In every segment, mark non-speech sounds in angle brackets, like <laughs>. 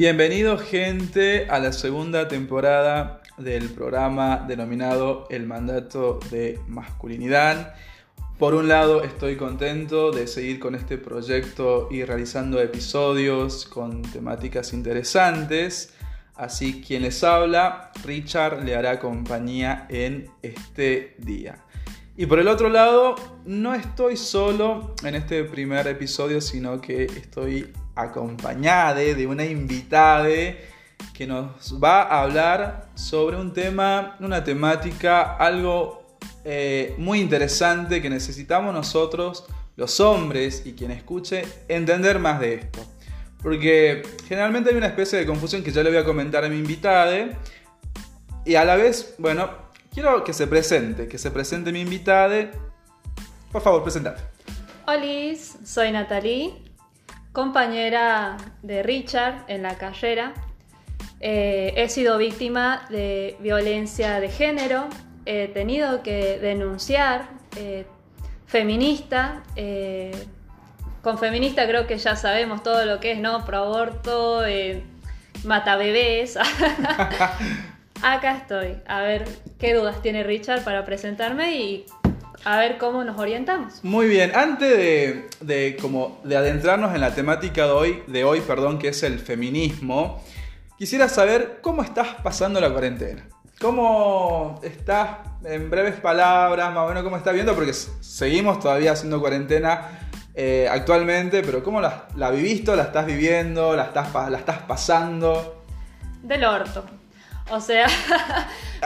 Bienvenido gente a la segunda temporada del programa denominado El mandato de masculinidad. Por un lado estoy contento de seguir con este proyecto y realizando episodios con temáticas interesantes. Así quien les habla, Richard le hará compañía en este día. Y por el otro lado, no estoy solo en este primer episodio, sino que estoy acompañada de una invitada que nos va a hablar sobre un tema, una temática, algo eh, muy interesante que necesitamos nosotros, los hombres y quien escuche, entender más de esto. Porque generalmente hay una especie de confusión que ya le voy a comentar a mi invitada. Y a la vez, bueno, quiero que se presente, que se presente mi invitada. Por favor, presentate. Hola, soy Natalie, compañera de Richard en la carrera. Eh, he sido víctima de violencia de género, he tenido que denunciar, eh, feminista. Eh, con feminista creo que ya sabemos todo lo que es, ¿no? Pro aborto, mata bebés. <laughs> Acá estoy. A ver qué dudas tiene Richard para presentarme y a ver cómo nos orientamos. Muy bien, antes de, como de adentrarnos en la temática de hoy, de hoy, perdón, que es el feminismo, quisiera saber cómo estás pasando la cuarentena. ¿Cómo estás, en breves palabras, más o menos cómo estás viendo? Porque seguimos todavía haciendo cuarentena eh, actualmente, pero ¿cómo la, la viviste, la estás viviendo, la estás, la estás pasando? Del orto. O sea,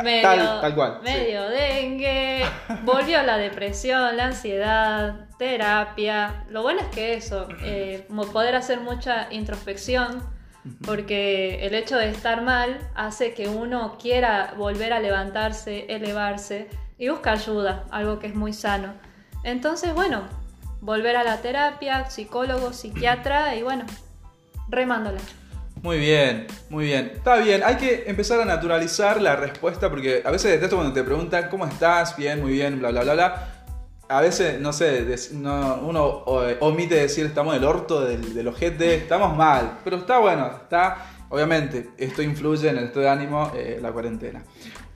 medio, medio dengue, volvió la depresión, la ansiedad, terapia. Lo bueno es que eso, eh, poder hacer mucha introspección, porque el hecho de estar mal hace que uno quiera volver a levantarse, elevarse y busca ayuda, algo que es muy sano. Entonces, bueno, volver a la terapia, psicólogo, psiquiatra y bueno, remándola. Muy bien, muy bien. Está bien, hay que empezar a naturalizar la respuesta porque a veces detesto cuando te preguntan cómo estás, bien, muy bien, bla, bla, bla, bla. A veces, no sé, uno eh, omite decir estamos del orto, del, del ojete, estamos mal. Pero está bueno, está, obviamente, esto influye en el estado de ánimo, eh, la cuarentena.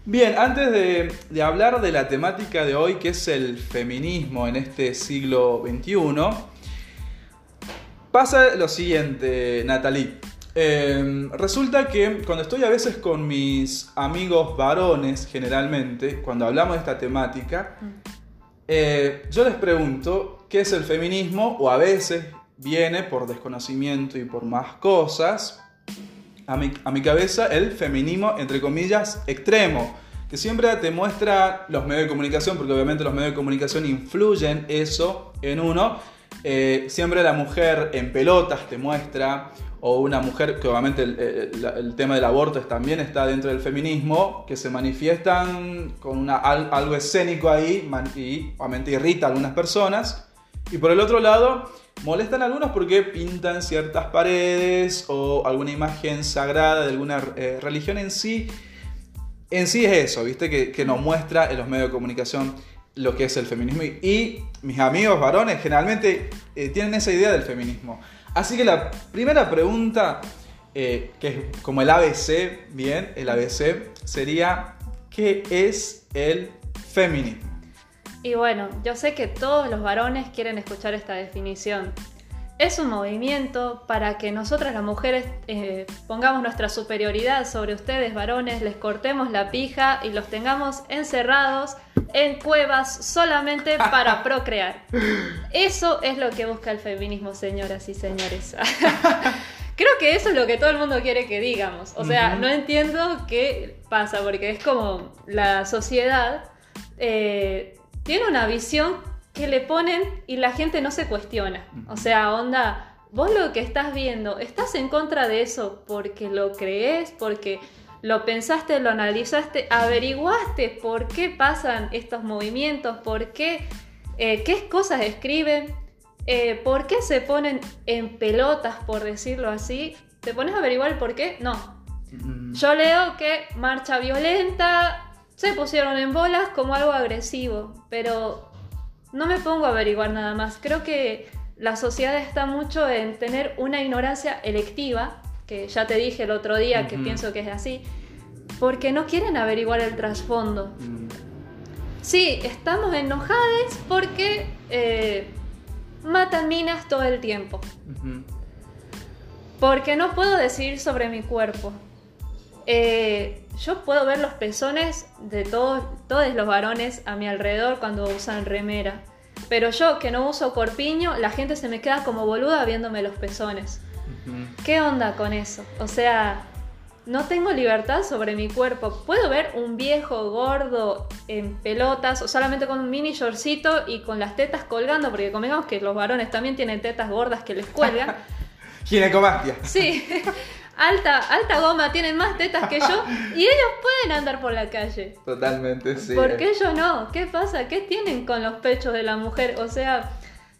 Bien, antes de, de, hablar de la temática de hoy, que es el feminismo en este siglo XXI, pasa lo siguiente, Natalie. Em, resulta que cuando estoy a veces con mis amigos varones, generalmente, cuando hablamos de esta temática, mm. eh, yo les pregunto qué es el feminismo o a veces viene por desconocimiento y por más cosas a mi, a mi cabeza el feminismo, entre comillas, extremo, que siempre te muestra los medios de comunicación, porque obviamente los medios de comunicación influyen eso en uno. Eh, siempre la mujer en pelotas te muestra o una mujer, que obviamente el, tema del aborto también está dentro del feminismo, que se manifiestan con una, algo escénico ahí y obviamente irrita a algunas personas. Y por el otro lado, molestan a algunos porque pintan ciertas paredes o alguna imagen sagrada de alguna eh, religión en sí. En sí es eso, ¿viste? Que, que, nos muestra en los medios de comunicación lo que es el feminismo. Y, mis amigos varones generalmente eh, tienen esa idea del feminismo. Así que la primera pregunta, eh, que es como el ABC, bien, el ABC, sería, ¿qué es el feminismo? Y bueno, yo sé que todos los varones quieren escuchar esta definición. Es un movimiento para que nosotras las mujeres eh, pongamos nuestra superioridad sobre ustedes varones, les cortemos la pija y los tengamos encerrados en cuevas solamente para <laughs> procrear. Eso es lo que busca el feminismo, señoras y señores. <laughs> Creo que eso es lo que todo el mundo quiere que digamos. O sea, no entiendo qué pasa, porque es como la sociedad eh, tiene una visión que le ponen y la gente no se cuestiona. O sea, onda, vos lo que estás viendo, ¿estás en contra de eso porque lo crees, porque lo pensaste, lo analizaste, averiguaste por qué pasan estos movimientos, por qué, eh, qué cosas escriben, eh, por qué se ponen en pelotas, por decirlo así? ¿Te pones a averiguar por qué? No. Mm. Yo leo que marcha violenta, se pusieron en bolas como algo agresivo, pero no me pongo a averiguar nada más. Creo que la sociedad está mucho en tener una ignorancia electiva que ya te dije el otro día que pienso que es así, porque no quieren averiguar el trasfondo. Mm, Sí, estamos enojadas porque eh, matan minas todo el tiempo. Porque no puedo decidir sobre mi cuerpo. Eh, yo puedo ver los pezones de todos, todos los varones a mi alrededor cuando usan remera. Pero yo que no uso corpiño, la gente se me queda como boluda viéndome los pezones. ¿Qué onda con eso? O sea, no tengo libertad sobre mi cuerpo. Puedo ver un viejo gordo en pelotas o solamente con un mini shortcito y con las tetas colgando, porque convengamos que los varones también tienen tetas gordas que les cuelgan. <laughs> Ginecomastia. Sí, <laughs> alta, alta goma, tienen más tetas que yo y ellos pueden andar por la calle. Totalmente, sí. ¿Por qué yo no? ¿Qué pasa? ¿Qué tienen con los pechos de la mujer? O sea,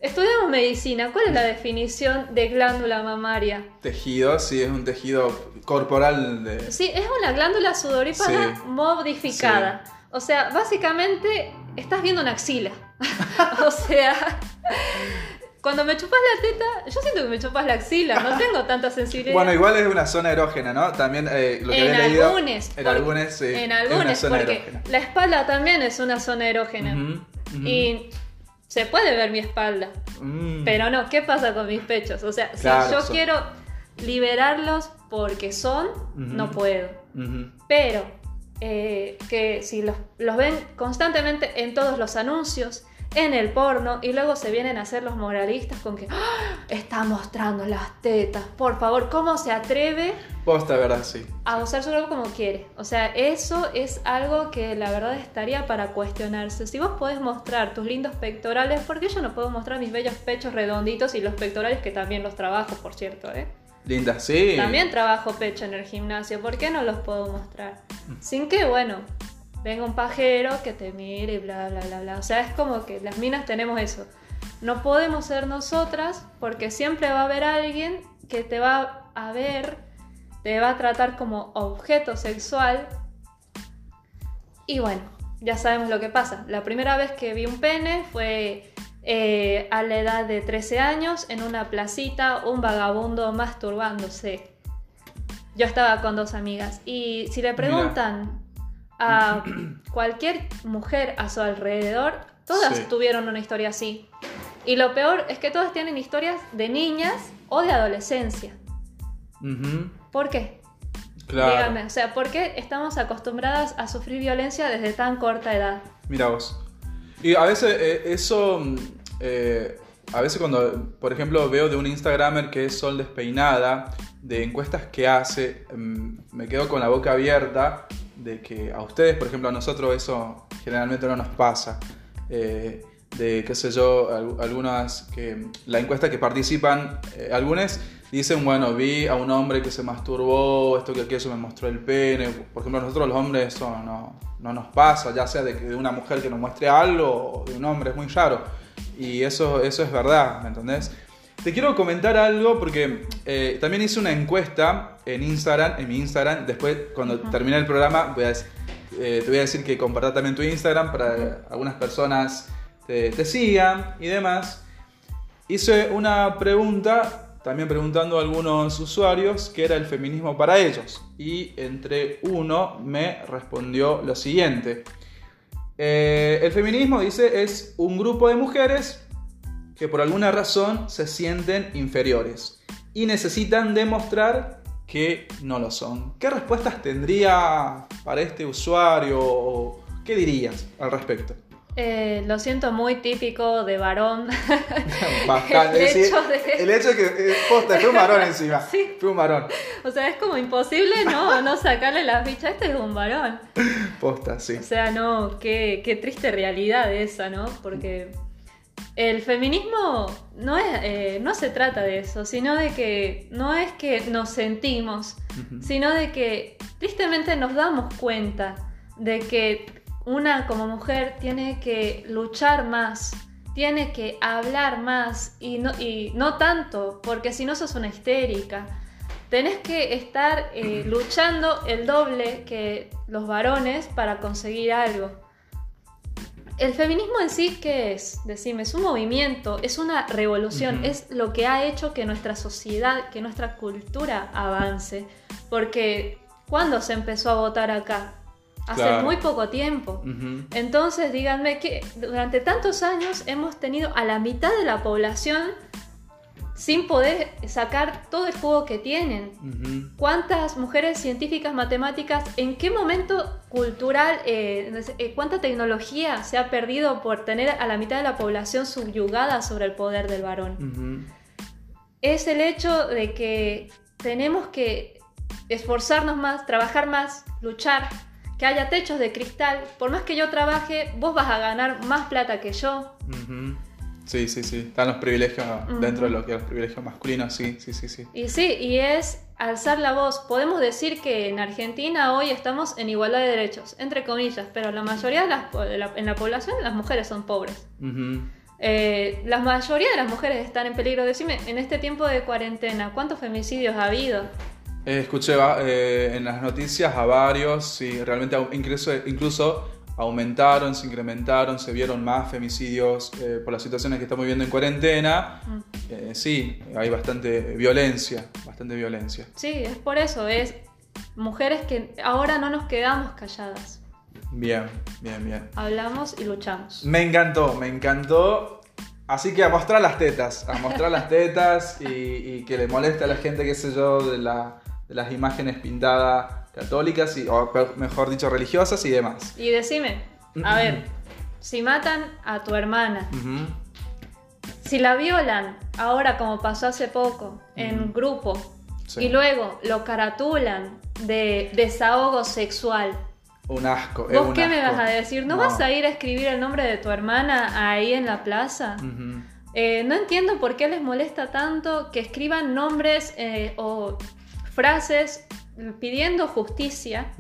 estudiamos medicina. ¿Cuál es la definición de glándula mamaria? Tejido, sí, es un tejido corporal de... Sí, es una glándula sudorípara Sí. modificada. O sea, básicamente estás viendo una axila. <laughs> o sea, cuando me chupas la teta, yo siento que me chupas la axila, no <laughs> tengo tanta sensibilidad. Bueno, igual es una zona erógena, ¿no? También eh, lo que en había leído... algunos. En algunos, sí. En es una algunos, zona porque erógena. la espalda también es una zona erógena. Y se puede ver mi espalda. Mm. Pero no, ¿qué pasa con mis pechos? O sea, Claro, si yo son- quiero liberarlos porque son, no puedo. Pero eh, que si los, los ven constantemente en todos los anuncios, en el porno, y luego se vienen a hacer los moralistas con que "Ah, está mostrando las tetas. Por favor, ¿cómo se atreve Posta, ¿verdad? Sí. a usar su cuerpo como quiere? O sea, eso es algo que la verdad estaría para cuestionarse. Si vos podés mostrar tus lindos pectorales, ¿por qué yo no puedo mostrar mis bellos pechos redonditos y los pectorales que también los trabajo, por cierto, eh? Linda, sí. También trabajo pecho en el gimnasio, ¿por qué no los puedo mostrar? Sin que, bueno, venga un pajero que te mire y bla, bla, bla, bla. O sea, es como que las minas tenemos eso. No podemos ser nosotras porque siempre va a haber alguien que te va a ver, te va a tratar como objeto sexual. Y bueno, ya sabemos lo que pasa. La primera vez que vi un pene fue eh, a la edad de 13 años en una placita, un vagabundo masturbándose. Yo estaba con dos amigas y si le preguntan a <clears throat> cualquier mujer a su alrededor, todas Sí. tuvieron una historia así. Y lo peor es que todas tienen historias de niñas o de adolescencia. ¿Por qué? Claro. Díganme, o sea, ¿por qué estamos acostumbradas a sufrir violencia desde tan corta edad? Mira vos. Y a veces eh, eso, eh, a veces cuando, por ejemplo, veo de un Instagramer que es Sol Despeinada, de encuestas que hace, mm, me quedo con la boca abierta de que a ustedes, por ejemplo, a nosotros eso generalmente no nos pasa. Eh, de, qué sé yo, al- algunas que, la encuesta que participan, eh, algunos dicen, bueno, vi a un hombre que se masturbó, esto que aquello me mostró el pene. Por ejemplo, a nosotros los hombres eso no, no nos pasa, ya sea de, de una mujer que nos muestre algo o de un hombre, es muy raro. Y eso, eso es verdad, ¿me entendés? Te quiero comentar algo porque eh, también hice una encuesta en Instagram, en mi Instagram. Después, cuando termine el programa, voy a dec- eh, te voy a decir que compartas también tu Instagram para que algunas personas te, te sigan y demás. Hice una pregunta, también preguntando a algunos usuarios, qué era el feminismo para ellos. Y entre uno me respondió lo siguiente. Eh, el feminismo, dice, es un grupo de mujeres que por alguna razón se sienten inferiores y necesitan demostrar que no lo son. ¿Qué respuestas tendría para este usuario o qué dirías al respecto? Eh, lo siento muy típico de varón. <laughs> Bastante. El hecho de- el hecho de que eh, posta, fue un varón encima. Sí. Fue un varón. o sea, es como imposible no, <laughs> no sacarle las bichas. Este es un varón. Posta, sí. O sea, no, qué, qué triste realidad esa, ¿no? Porque el feminismo no, es, eh, no se trata de eso, sino de que no es que nos sentimos, sino de que tristemente nos damos cuenta de que una como mujer tiene que luchar más, tiene que hablar más y no, y no tanto, porque si no sos una histérica. Tenés que estar eh, <clears throat> luchando el doble que los varones para conseguir algo. El feminismo en sí, ¿qué es? Decime, es un movimiento, es una revolución, es lo que ha hecho que nuestra sociedad, que nuestra cultura avance. Porque, ¿cuándo se empezó a votar acá? Hace muy poco tiempo. Entonces, díganme que durante tantos años hemos tenido a la mitad de la población sin poder sacar todo el juego que tienen. ¿Cuántas mujeres científicas, matemáticas, en qué momento cultural, eh, eh, cuánta tecnología se ha perdido por tener a la mitad de la población subyugada sobre el poder del varón? Es el hecho de que tenemos que esforzarnos más, trabajar más, luchar, que haya techos de cristal. Por más que yo trabaje, vos vas a ganar más plata que yo. Sí, sí, sí. Están los privilegios dentro de lo que es los privilegios masculinos, sí, sí, sí, sí. Y sí, y es alzar la voz. Podemos decir que en Argentina hoy estamos en igualdad de derechos, entre comillas, pero la mayoría de, las, la, en la población las mujeres son pobres. Eh, la mayoría de las mujeres están en peligro. Decime, en este tiempo de cuarentena, ¿cuántos femicidios ha habido? escuché eh, en las noticias a varios, y realmente incluso, incluso aumentaron, se incrementaron, se vieron más femicidios eh, por las situaciones que estamos viviendo en cuarentena. Mm. Eh, sí, hay bastante violencia, bastante violencia. Sí, es por eso, es mujeres que ahora no nos quedamos calladas. Bien, bien, bien. Hablamos y luchamos. Me encantó, me encantó. Así que a mostrar las tetas, a mostrar las tetas y, que le moleste a la gente, qué sé yo, de, de las imágenes pintadas católicas, y, o mejor dicho, religiosas y demás. Y decime, a ver, <clears throat> si matan a tu hermana, si la violan, ahora como pasó hace poco, en grupo, y luego lo caratulan de desahogo sexual. Un asco. ¿Vos qué me vas a decir? ¿No, vas a ir a escribir el nombre de tu hermana ahí en la plaza? Eh, no entiendo por qué les molesta tanto que escriban nombres eh, o frases pidiendo justicia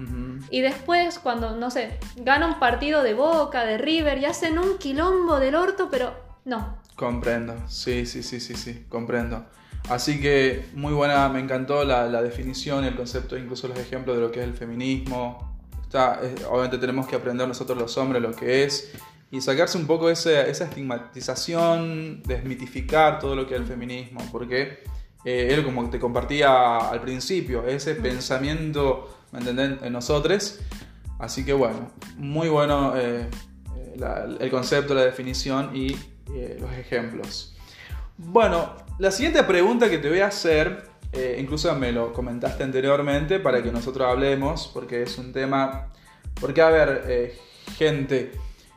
y después cuando, no sé, gana un partido de Boca, de River y hacen un quilombo del orto, pero no. Comprendo, sí, sí, sí, sí, sí, comprendo. Así que muy buena, me encantó la, la definición, el concepto, incluso los ejemplos de lo que es el feminismo. Está, obviamente tenemos que aprender nosotros los hombres lo que es y sacarse un poco esa estigmatización, desmitificar todo lo que es el feminismo, porque eh, él como te compartía al principio, ese pensamiento, ¿me entendés?, en nosotros. Así que bueno, muy bueno eh, eh, el concepto, la definición y los ejemplos. Bueno, la siguiente pregunta que te voy a hacer, incluso me lo comentaste anteriormente para que nosotros hablemos, porque es un tema, porque a ver, gente,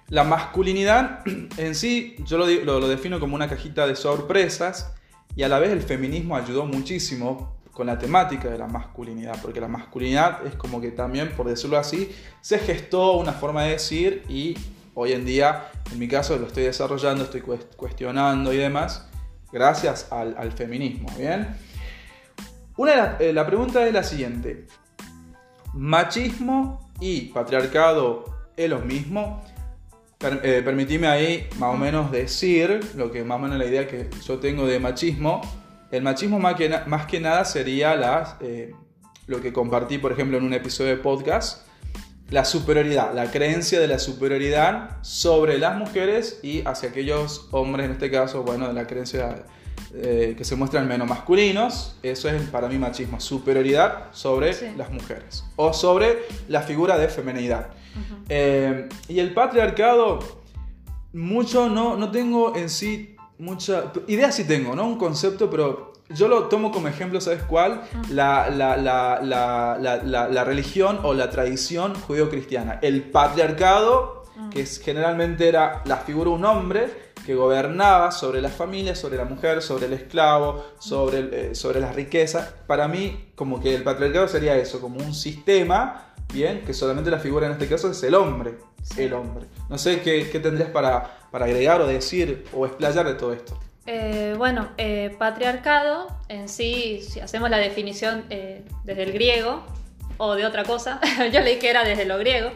la masculinidad <clears throat> en sí, yo lo, lo defino como una cajita de sorpresas y a la vez el feminismo ayudó muchísimo con la temática de la masculinidad, porque la masculinidad es como que también, por decirlo así, se gestó una forma de decir y hoy en día, en mi caso, lo estoy desarrollando, estoy cuestionando y demás, gracias al, feminismo, ¿bien? Una, eh, la pregunta es la siguiente, ¿machismo y patriarcado es lo mismo? Eh, permitime ahí más o menos decir lo que más o menos la idea que yo tengo de machismo. El machismo más que, más que nada sería las, eh, lo que compartí, por ejemplo, en un episodio de podcast, la superioridad, la creencia de la superioridad sobre las mujeres y hacia aquellos hombres, en este caso, bueno, de la creencia eh, que se muestran menos masculinos, eso es para mí machismo, superioridad sobre las mujeres o sobre la figura de femenidad. Eh, y el patriarcado, mucho no, no tengo en sí mucha... Idea sí tengo, ¿no? Un concepto, pero yo lo tomo como ejemplo, ¿sabes cuál? La, la, la, la religión o la tradición judío-cristiana. El patriarcado, que es, generalmente era la figura de un hombre que gobernaba sobre la familia, sobre la mujer, sobre el esclavo, sobre, eh, sobre la riqueza. Para mí, como que el patriarcado sería eso, como un sistema bien, que solamente la figura en este caso es el hombre, el hombre. No sé qué, tendrías para, agregar o decir o explayar de todo esto. Eh, bueno, eh, patriarcado en sí, si hacemos la definición eh, desde el griego o de otra cosa, <laughs> yo leí que era desde lo griego,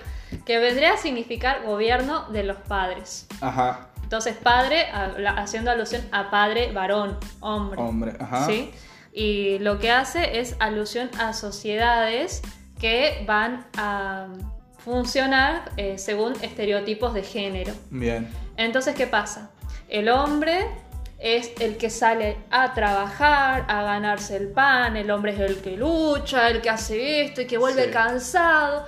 que vendría a significar gobierno de los padres. Ajá. Entonces, padre, haciendo alusión a padre, varón, hombre. Hombre, ajá. ¿Sí? Y lo que hace es alusión a sociedades que van a funcionar eh, según estereotipos de género. Bien. Entonces, ¿qué pasa? El hombre es el que sale a trabajar, a ganarse el pan, el hombre es el que lucha, el que hace esto y que vuelve Sí. cansado.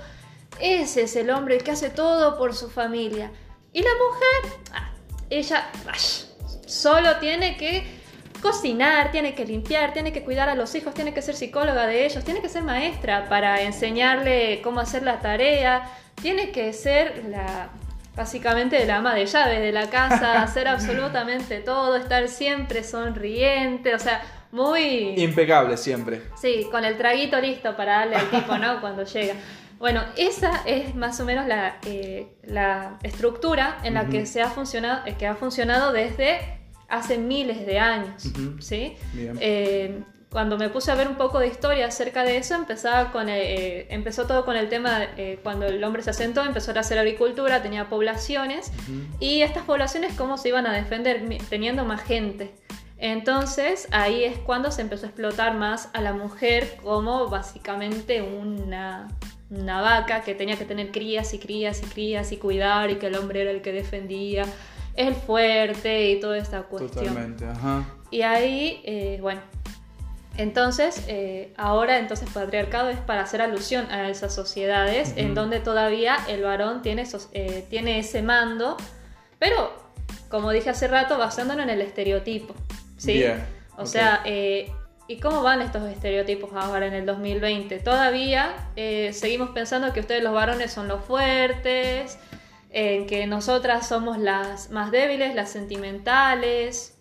Ese es el hombre el que hace todo por su familia. Y la mujer, ah, ella ay, solo tiene que cocinar, tiene que limpiar, tiene que cuidar a los hijos, tiene que ser psicóloga de ellos, tiene que ser maestra para enseñarle cómo hacer la tarea, tiene que ser la básicamente la ama de llaves de la casa, <laughs> hacer absolutamente todo, estar siempre sonriente, o sea, muy Impecable siempre. Sí, con el traguito listo para darle al tipo, ¿no? <laughs> Cuando llega. Bueno, esa es más o menos la, eh, la estructura en la que, se ha funcionado, que ha funcionado desde hace miles de años. ¿sí? Eh, cuando me puse a ver un poco de historia acerca de eso, empezaba con el- eh, empezó todo con el tema, eh, cuando el hombre se asentó, empezó a hacer agricultura, tenía poblaciones, y estas poblaciones cómo se iban a defender teniendo más gente. Entonces ahí es cuando se empezó a explotar más a la mujer como básicamente una, una vaca que tenía que tener crías y crías y crías y cuidar y que el hombre era el que defendía, el fuerte y toda esta cuestión. Totalmente, ajá. Y ahí, eh, bueno, entonces, eh, ahora entonces patriarcado es para hacer alusión a esas sociedades en donde todavía el varón tiene, esos- eh, tiene ese mando, pero, como dije hace rato, basándonos en el estereotipo. ¿sí? O sea, eh, ¿y cómo van estos estereotipos ahora en el 2020? Todavía seguimos pensando que ustedes los varones son los fuertes, en que nosotras somos las más débiles, las sentimentales,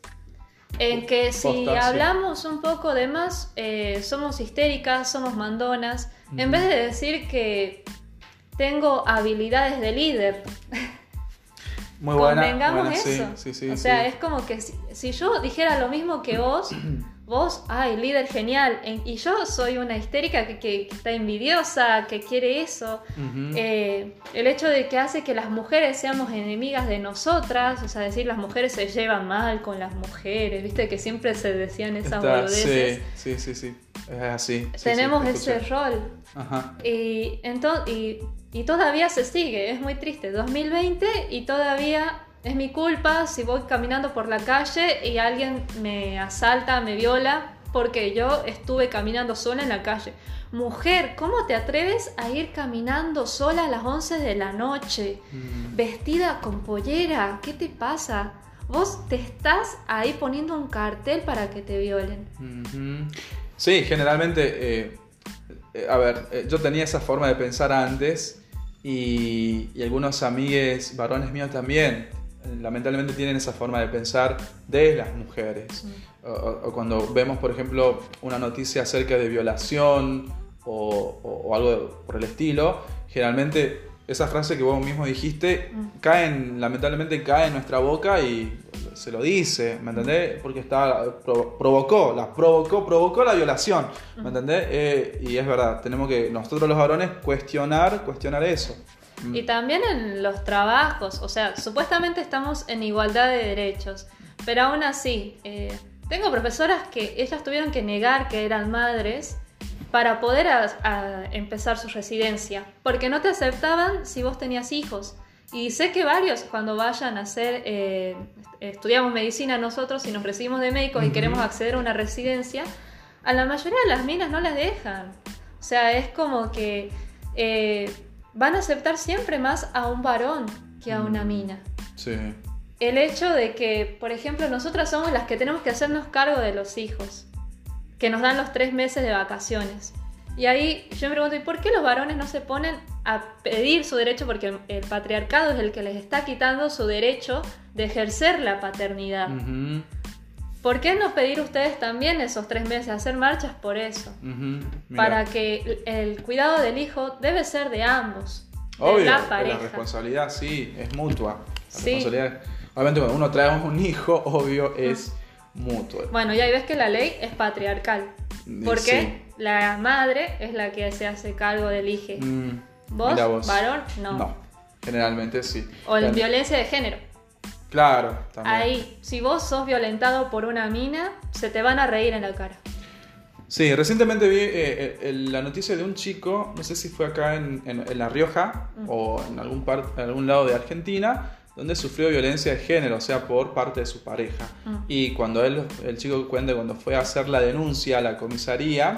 en que si hablamos un poco de más, eh, somos histéricas, somos mandonas, en vez de decir que tengo habilidades de líder, Muy buena. convengamos buena, eso. Sí, sí, o sea, es como que si, si yo dijera lo mismo que vos, <clears throat> vos, ay, líder genial, en- y yo soy una histérica que, que- que está envidiosa, que quiere eso. Eh, el hecho de que hace que las mujeres seamos enemigas de nosotras, o sea, decir las mujeres se llevan mal con las mujeres, viste que siempre se decían esas boludeces. sí, sí, sí, sí. Es así. sí, Tenemos sí, ese rol. Ajá. Y, y, y todavía se sigue, es muy triste. 2020 y todavía es mi culpa si voy caminando por la calle y alguien me asalta, me viola, porque yo estuve caminando sola en la calle. Mujer, ¿cómo te atreves a ir caminando sola a las 11 de la noche? Mm. Vestida con pollera, ¿qué te pasa? Vos te estás ahí poniendo un cartel para que te violen. Sí, generalmente, eh, eh, a ver, eh, yo tenía esa forma de pensar antes y, y algunos amigues varones míos también, lamentablemente tienen esa forma de pensar de las mujeres. O, o- o cuando vemos, por ejemplo, una noticia acerca de violación o, algo por el estilo, generalmente esa frase que vos mismo dijiste Mm. cae en- lamentablemente cae en nuestra boca y se lo dice, ¿me entendés? Porque está, pro- provocó, la provocó, provocó la violación, ¿me entendés? Eh, y es verdad, tenemos que nosotros los varones cuestionar, cuestionar eso. Mm. Y también en los trabajos, o sea, supuestamente estamos en igualdad de derechos, pero aún así, eh, tengo profesoras que ellas tuvieron que negar que eran madres para poder a- a empezar su residencia, porque no te aceptaban si vos tenías hijos. Y sé que varios cuando vayan a hacer, eh, estudiamos medicina nosotros y nos recibimos de médicos y queremos acceder a una residencia, a la mayoría de las minas no las dejan. O sea, es como que eh, van a aceptar siempre más a un varón que a una Mm. mina. Sí. El hecho de que, por ejemplo, nosotras somos las que tenemos que hacernos cargo de los hijos, que nos dan los tres meses de vacaciones. Y ahí yo me pregunto, ¿y por qué los varones no se ponen a pedir su derecho? Porque el, el patriarcado es el que les está quitando su derecho de ejercer la paternidad. Ujú, ¿Por qué no pedir ustedes también esos tres meses, hacer marchas por eso? Para que el cuidado del hijo debe ser de ambos. de Obvio, la la, pareja. responsabilidad sí, es mutua. La Sí. responsabilidad, obviamente cuando uno trae un hijo, <laughs> obvio, es mutuo. Bueno, y ahí ves que la ley es patriarcal. Porque la madre es la que se hace cargo del hijo. sí. Mm, ¿Vos, varón? No. No, generalmente sí. O Claro. violencia de género. Claro, también. Ahí, si vos sos violentado por una mina, se te van a reír en la cara. Sí, recientemente vi eh, eh, la noticia de un chico, no sé si fue acá en, en- en La Rioja Mm. o en algún, par- en algún lado de Argentina, donde sufrió violencia de género, o sea, por parte de su pareja. Mm. Y cuando él, el chico cuenta, cuando fue a hacer la denuncia a la comisaría,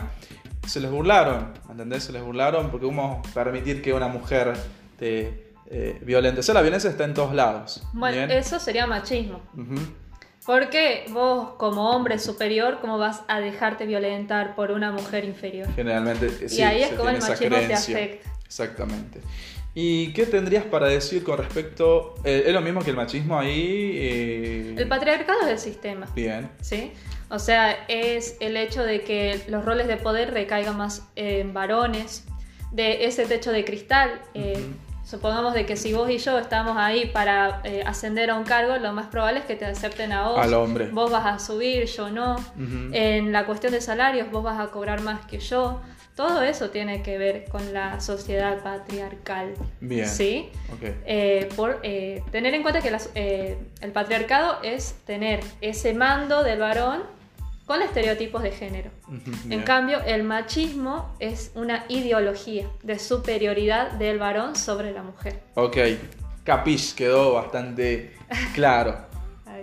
se les burlaron, ¿entendés? Se les burlaron porque cómo permitir que una mujer te eh, violente. O sea, la violencia está en todos lados. Bueno, ¿bien? eso sería machismo. Ujú. Porque vos, como hombre superior, ¿cómo vas a dejarte violentar por una mujer inferior? Generalmente, eh, y sí, ahí es como el machismo te afecta. Exactamente. ¿Y qué tendrías para decir con respecto... eh, ¿Es lo mismo que el machismo ahí? eh, El patriarcado es el sistema, Bien. ¿sí? O sea, es el hecho de que los roles de poder recaigan más en varones, de ese techo de cristal. eh. Supongamos de que si vos y yo estamos ahí para eh, ascender a un cargo, lo más probable es que te acepten a vos. Al hombre. Vos vas a subir, yo no. En la cuestión de salarios, vos vas a cobrar más que yo. Todo eso tiene que ver con la sociedad patriarcal. Bien. ¿Sí? Eh, por eh, tener en cuenta que las- eh, el patriarcado es tener ese mando del varón con estereotipos de género. En cambio, el machismo es una ideología de superioridad del varón sobre la mujer. Ok. Capish, quedó bastante <laughs> claro.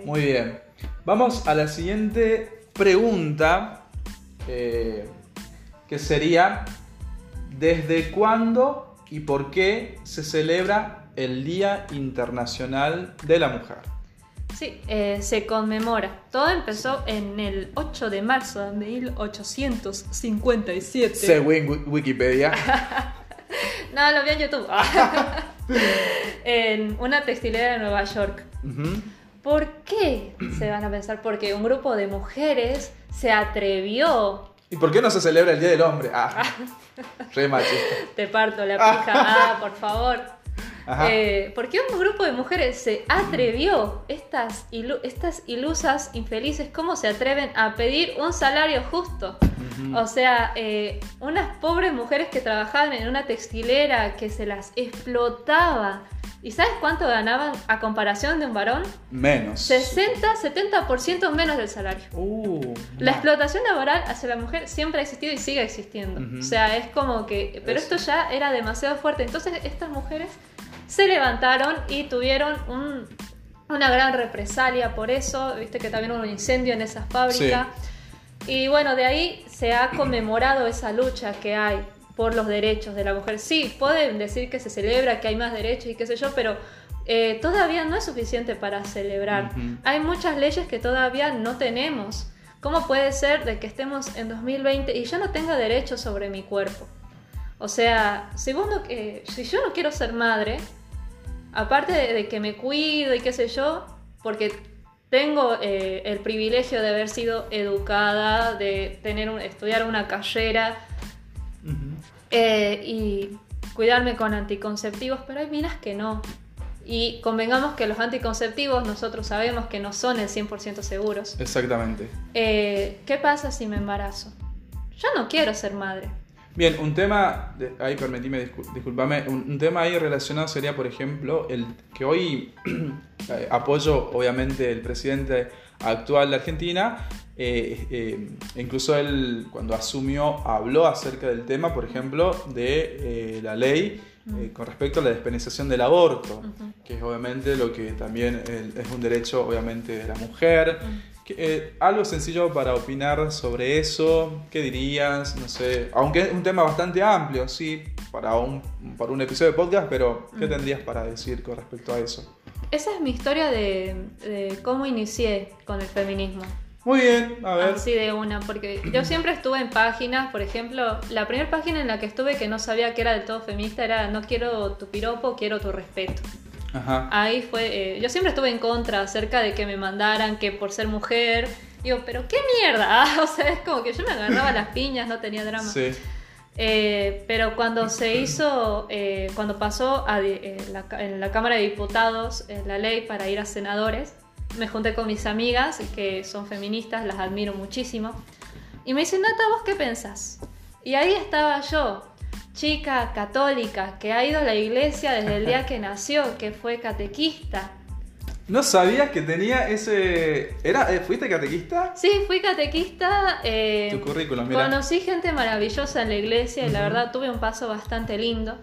Muy bien. Vamos a la siguiente pregunta, eh, que sería, ¿desde cuándo y por qué se celebra el Día Internacional de la Mujer? Sí, eh, se conmemora. Todo empezó en el 8 de marzo de 1857. Según Wi- Wikipedia. <laughs> No, lo vi en YouTube. <laughs> en una textilera de Nueva York. ¿Por qué? Se van a pensar porque un grupo de mujeres se atrevió. ¿Y por qué no se celebra el Día del Hombre? Ah, <laughs> re machista. Te parto la pija, ah, por favor. Eh, ¿Por qué un grupo de mujeres se atrevió? Estas, ilu- estas ilusas, infelices, ¿cómo se atreven a pedir un salario justo? O sea, eh, unas pobres mujeres que trabajaban en una textilera que se las explotaba. ¿Y sabes cuánto ganaban a comparación de un varón? Menos. 60, 70% menos del salario. Uh, La explotación laboral hacia la mujer siempre ha existido y sigue existiendo. Ujú. O sea, es como que... Pero Es- esto ya era demasiado fuerte. Entonces estas mujeres se levantaron y tuvieron un- una gran represalia por eso. Viste que también hubo un incendio en esa fábrica. Y bueno, de ahí se ha conmemorado esa lucha que hay por los derechos de la mujer. Sí, pueden decir que se celebra, que hay más derechos y qué sé yo, pero eh, todavía no es suficiente para celebrar. Ujú. Hay muchas leyes que todavía no tenemos. ¿Cómo puede ser de que estemos en 2020 y yo no tenga derechos sobre mi cuerpo? O sea, si, vos no- eh, si yo no quiero ser madre, aparte de, de que me cuido y qué sé yo, porque tengo eh, el privilegio de haber sido educada, de tener un- estudiar una carrera eh, y cuidarme con anticonceptivos, pero hay minas que no. Y convengamos que los anticonceptivos nosotros sabemos que no son el 100% seguros. Exactamente. Eh, ¿Qué pasa si me embarazo? Yo no quiero ser madre. Bien, un tema, ahí permitime, discul- disculpame, un, un tema ahí relacionado sería, por ejemplo, el que hoy <clears throat> eh, apoyo, obviamente, el presidente actual de Argentina, eh, eh, incluso él cuando asumió habló acerca del tema, por ejemplo, de eh, la ley con respecto a la despenalización del aborto, que es obviamente lo que también es un derecho, obviamente, de la mujer. Eh, algo sencillo para opinar sobre eso, ¿qué dirías? No sé, aunque es un tema bastante amplio, sí, para un, para un episodio de podcast, pero ¿qué Mm. tendrías para decir con respecto a eso? Esa es mi historia de, de cómo inicié con el feminismo. Muy bien, a ver. Así de una, porque yo <clears throat> siempre estuve en páginas, por ejemplo, la primera página en la que estuve que no sabía que era del todo feminista era no quiero tu piropo, quiero tu respeto. Ajá. Ahí fue, eh, yo siempre estuve en contra acerca de que me mandaran que por ser mujer, digo, pero qué mierda, <laughs> Ah, o sea, es como que yo me agarraba las piñas, no tenía drama. Sí. Eh, pero cuando se <clears throat> hizo, eh, cuando pasó a la en la Cámara de Diputados la ley para ir a senadores, me junté con mis amigas que son feministas, las admiro muchísimo, y me dicen, Nata, ¿vos qué pensás? Y ahí estaba yo, chica católica, que ha ido a la iglesia desde el día <laughs> que nació, que fue catequista. No sabías que tenía ese. ¿Era, eh, ¿Fuiste catequista? Sí, fui catequista. eh, Tu currículum, mira. Conocí gente maravillosa en la iglesia y la verdad tuve un paso bastante lindo.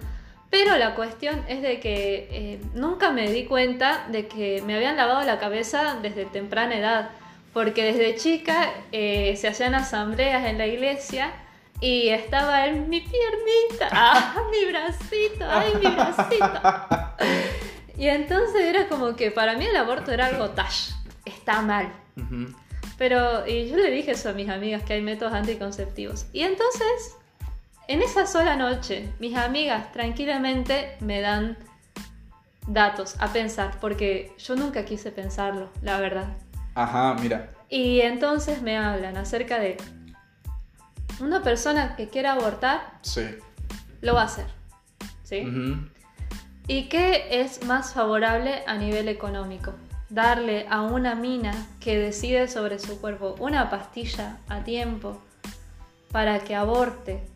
Pero la cuestión es de que eh, nunca me di cuenta de que me habían lavado la cabeza desde temprana edad. Porque desde chica eh, se hacían asambleas en la iglesia y estaba en mi piernita, <laughs> ¡ah, mi bracito! ¡Ay, mi bracito! <laughs> Y entonces era como que para mí el aborto era algo tash, está mal. Pero y yo le dije eso a mis amigas que hay métodos anticonceptivos. Y entonces, en esa sola noche, mis amigas tranquilamente me dan datos a pensar, porque yo nunca quise pensarlo, la verdad. Ajá, mira. Y entonces me hablan acerca de una persona que quiera abortar, Sí. lo va a hacer. ¿Sí? ¿Y qué es más favorable a nivel económico? Darle a una mina que decide sobre su cuerpo una pastilla a tiempo para que aborte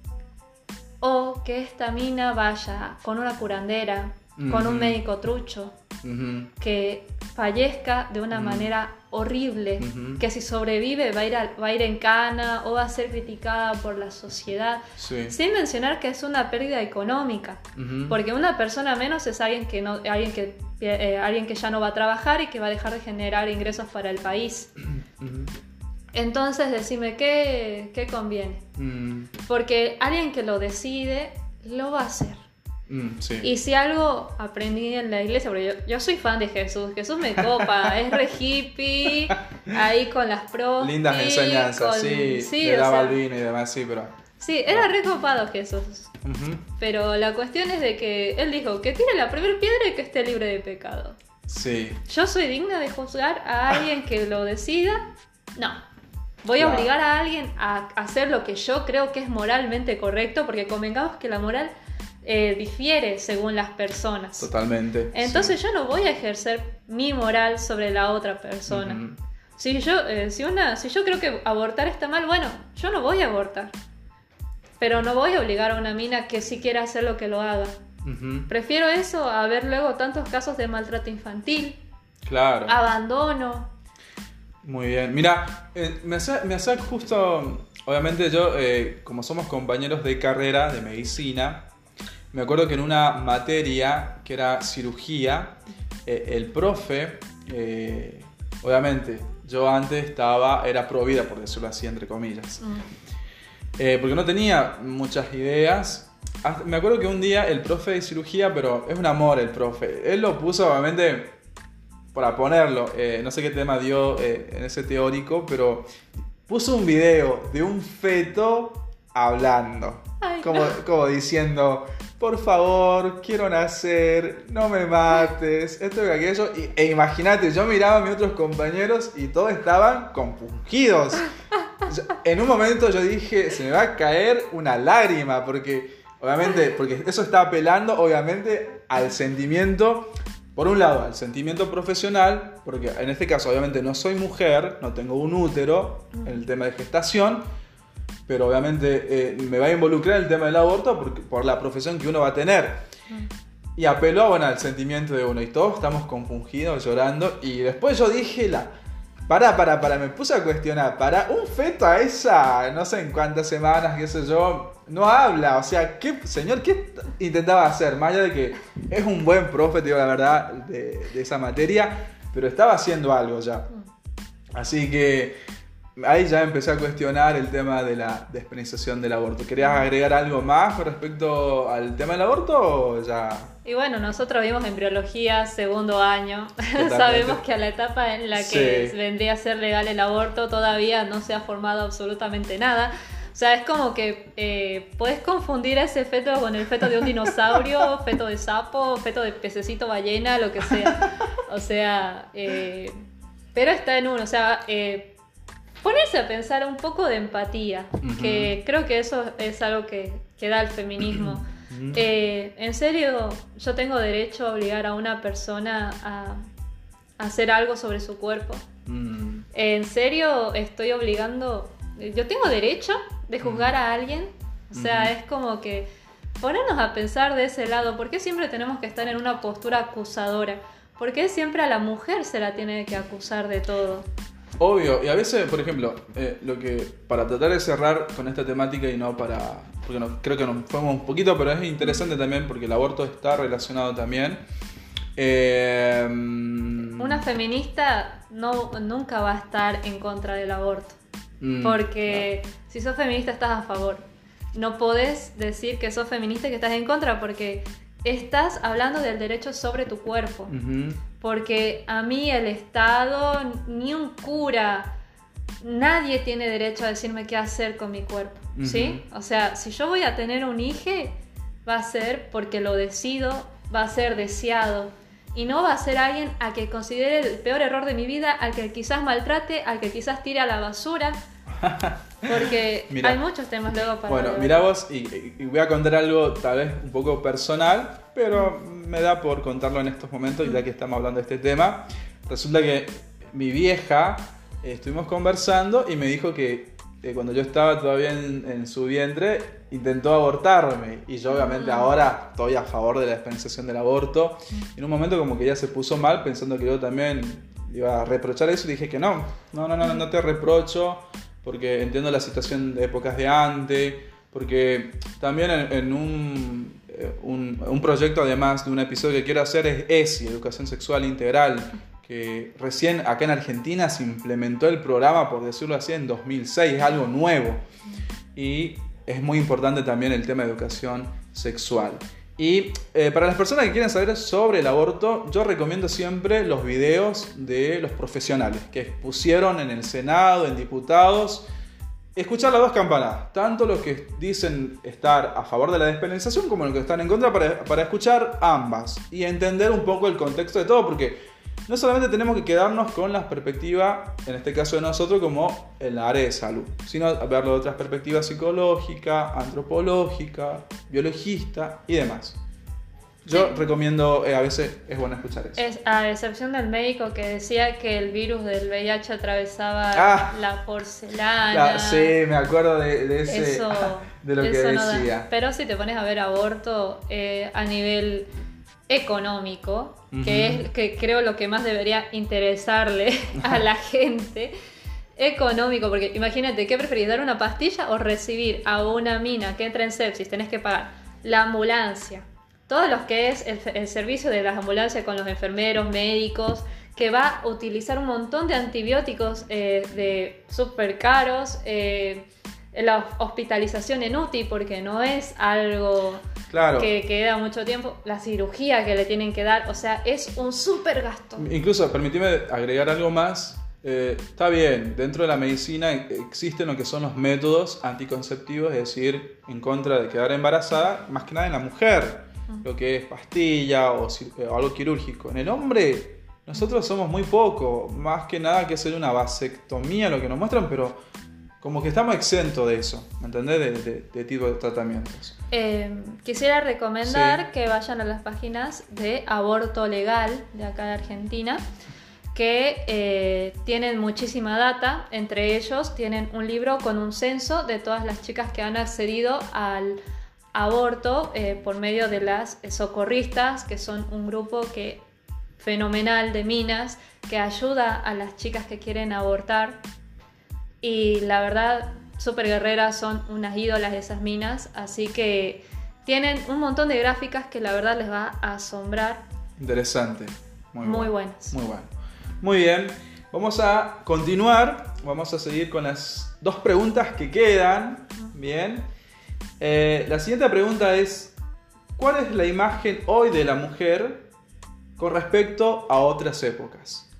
o que esta mina vaya con una curandera, con un médico trucho, que fallezca de una manera horrible, que si sobrevive va a, ir a- va a ir en cana o va a ser criticada por la sociedad, Sí. sin mencionar que es una pérdida económica. Porque una persona menos es alguien que, no, alguien, que, eh, alguien que ya no va a trabajar y que va a dejar de generar ingresos para el país. <clears throat> Entonces, decime, ¿qué, qué conviene? Mm, Porque alguien que lo decide, lo va a hacer. Mm, sí. Y si algo aprendí en la iglesia, porque yo, yo soy fan de Jesús, Jesús me copa, es re hippie, ahí con las pros. Lindas enseñanzas, sí. de o la sea, Balbina y demás, sí, pero. sí, era re copado Jesús. Pero la cuestión es de que él dijo que tire la primera piedra y que esté libre de pecado. Sí. ¿Yo soy digna de juzgar a alguien que lo decida? No. Voy a obligar a alguien a hacer lo que yo creo que es moralmente correcto, porque convengamos que la moral eh, difiere según las personas. Totalmente. Entonces yo no voy a ejercer mi moral sobre la otra persona. Si yo, eh, si, una, si yo creo que abortar está mal, bueno, yo no voy a abortar. Pero no voy a obligar a una mina que sí quiera hacer lo que lo haga. Prefiero eso a ver luego tantos casos de maltrato infantil, Claro. abandono. Muy bien. Mira, eh, me, hace, me hace justo. Obviamente, yo, eh, como somos compañeros de carrera de medicina, me acuerdo que en una materia que era cirugía, eh, el profe, eh, obviamente, yo antes estaba, era pro vida, por decirlo así, entre comillas. Mm. Eh, porque no tenía muchas ideas. Hasta- me acuerdo que un día el profe de cirugía, pero es un amor el profe. Él lo puso obviamente para ponerlo. no sé qué tema dio en ese teórico, pero puso un video de un feto hablando. Ay, como, como diciendo, por favor, quiero nacer, no me mates, esto y aquello. Y- e imagínate, yo miraba a mis otros compañeros y todos estaban compungidos. En un momento yo dije, se me va a caer una lágrima, porque obviamente, porque eso está apelando obviamente al sentimiento, por un lado, al sentimiento profesional, porque en este caso obviamente no soy mujer, no tengo un útero en el tema de gestación, pero obviamente eh, me va a involucrar el tema del aborto por, por la profesión que uno va a tener. Y apeló bueno, al sentimiento de uno y todos estamos compungidos, llorando. Y después yo dije, la... para, para, para, me puse a cuestionar, para un feto a esa, no sé en cuántas semanas, qué sé yo, no habla. O sea, ¿qué, señor, qué intentaba hacer? Más allá de que es un buen profe, te digo la verdad, de, de esa materia, pero estaba haciendo algo ya. Así que ahí ya empecé a cuestionar el tema de la despenalización del aborto. ¿Querías agregar algo más con respecto al tema del aborto o ya? Y bueno, nosotros vimos embriología segundo año. <laughs> Sabemos que a la etapa en la que Sí. vendría a ser legal el aborto todavía no se ha formado absolutamente nada. O sea, es como que eh, puedes confundir a ese feto con el feto de un dinosaurio, <laughs> feto de sapo, feto de pececito ballena, lo que sea. O sea, eh, pero está en uno. O sea, eh, ponerse a pensar un poco de empatía, que creo que eso es algo que, que da el feminismo. Eh, en serio, yo tengo derecho a obligar a una persona a, a hacer algo sobre su cuerpo. Mm, En serio, estoy obligando. Yo tengo derecho de juzgar a alguien. O sea, es como que ponernos a pensar de ese lado. ¿Por qué siempre tenemos que estar en una postura acusadora? ¿Por qué siempre a la mujer se la tiene que acusar de todo? Obvio, y a veces, por ejemplo, eh, lo que para tratar de cerrar con esta temática y no para, porque no, creo que nos fuimos un poquito, pero es interesante también porque el aborto está relacionado también. Eh, Una feminista no, nunca va a estar en contra del aborto, mm, porque si sos feminista estás a favor. No podés decir que sos feminista y que estás en contra, porque estás hablando del derecho sobre tu cuerpo. Porque a mí el Estado, ni un cura, nadie tiene derecho a decirme qué hacer con mi cuerpo. ¿Sí? O sea, si yo voy a tener un hijo, va a ser porque lo decido, va a ser deseado. Y no va a ser alguien a que considere el peor error de mi vida, al que quizás maltrate, al que quizás tire a la basura. <laughs> Porque hay muchos temas luego para. Bueno, mira vos, y, voy a contar algo tal vez un poco personal, pero me da por contarlo en estos momentos, ya que estamos hablando de este tema. Resulta que mi vieja eh, estuvimos conversando y me dijo que eh, cuando yo estaba todavía en, su vientre, intentó abortarme. Y yo obviamente ah. ahora estoy a favor de la dispensación del aborto. Y en un momento como que ella se puso mal pensando que yo también iba a reprochar eso y dije que no, no, no, no, no te reprocho porque entiendo la situación de épocas de antes, porque también en, eh, un, un, proyecto además de un episodio que quiero hacer es ESI, Educación Sexual Integral, que recién acá en Argentina se implementó el programa, por decirlo así, en 2006, es algo nuevo. Y es muy importante también el tema de educación sexual. Y eh, para las personas que quieren saber sobre el aborto, yo recomiendo siempre los videos de los profesionales que pusieron en el Senado, en diputados. Escuchar las dos campanas, tanto los que dicen estar a favor de la despenalización como los que están en contra, para, para escuchar ambas y entender un poco el contexto de todo, porque no solamente tenemos que quedarnos con la perspectiva, en este caso de nosotros, como en la área de salud, sino verlo de otras perspectivas psicológica, antropológica, biologista y demás. Yo recomiendo, eh, a veces es bueno escuchar eso. Es, a excepción del médico que decía que el virus del VIH atravesaba ah. la porcelana. sí, me acuerdo de, ese, <laughs> de lo que decía. Pero si te pones a ver aborto eh, a nivel económico, que es que creo lo que más debería interesarle <laughs> a la gente. Económico, porque imagínate, ¿qué preferís? ¿Dar una pastilla o recibir a una mina que entra en sepsis? Tenés que pagar la ambulancia, todo lo que es el, servicio de las ambulancias con los enfermeros, médicos, que va a utilizar un montón de antibióticos eh, de súper caros. Eh, la hospitalización en UTI porque no es algo que, queda mucho tiempo, la cirugía que le tienen que dar, o sea, es un súper gasto. Incluso, permíteme agregar algo más, eh, está bien, dentro de la medicina existen lo que son los métodos anticonceptivos, es decir, en contra de quedar embarazada, más que nada en la mujer, lo que es pastilla o, o algo quirúrgico. En el hombre, nosotros somos muy poco, más que nada que hacer una vasectomía, lo que nos muestran, pero como que estamos exentos de eso, ¿me entendés? De, tipo de tratamientos. Em, quisiera recomendar que vayan a las páginas de aborto legal de acá de Argentina, que eh, tienen muchísima data, entre ellos tienen un libro con un censo de todas las chicas que han accedido al aborto eh, por medio de las socorristas, que son un grupo que fenomenal de minas que ayuda a las chicas que quieren abortar y la verdad, super guerreras son unas ídolas de esas minas, así que tienen un montón de gráficas que la verdad les va a asombrar. Interesante. Muy, Muy buenas. Muy bueno. Muy bien. Vamos a continuar. Vamos a seguir con las dos preguntas que quedan. Bien. Eh, la siguiente pregunta es, ¿cuál es la imagen hoy de la mujer con respecto a otras épocas?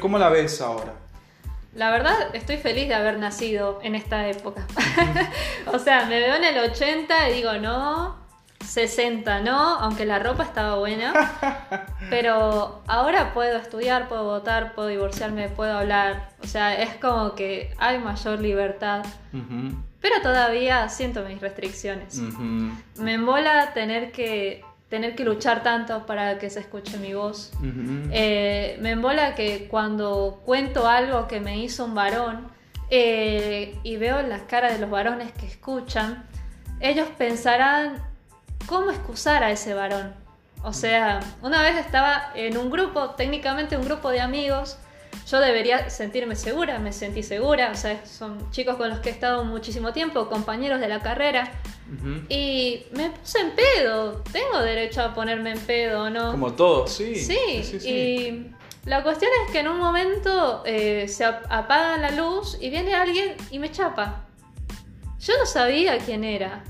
¿Cómo la ves ahora? La verdad, estoy feliz de haber nacido en esta época. <laughs> o sea, me veo en el 80 y digo, no, 60 no, aunque la ropa estaba buena. Pero ahora puedo estudiar, puedo votar, puedo divorciarme, puedo hablar. O sea, es como que hay mayor libertad. Pero todavía siento mis restricciones. Me embola tener que tener que luchar tanto para que se escuche mi voz. Eh, me embola que cuando cuento algo que me hizo un varón eh, y veo las caras de los varones que escuchan, ellos pensarán, ¿cómo excusar a ese varón? O sea, una vez estaba en un grupo, técnicamente un grupo de amigos, yo debería sentirme segura, me sentí segura, o sea, son chicos con los que he estado muchísimo tiempo, compañeros de la carrera, y me puse en pedo, tengo derecho a ponerme en pedo, ¿no? Como todos, sí. Sí, sí, y la cuestión es que en un momento eh, se apaga la luz y viene alguien y me chapa. Yo no sabía quién era.